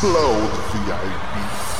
Explode VIP.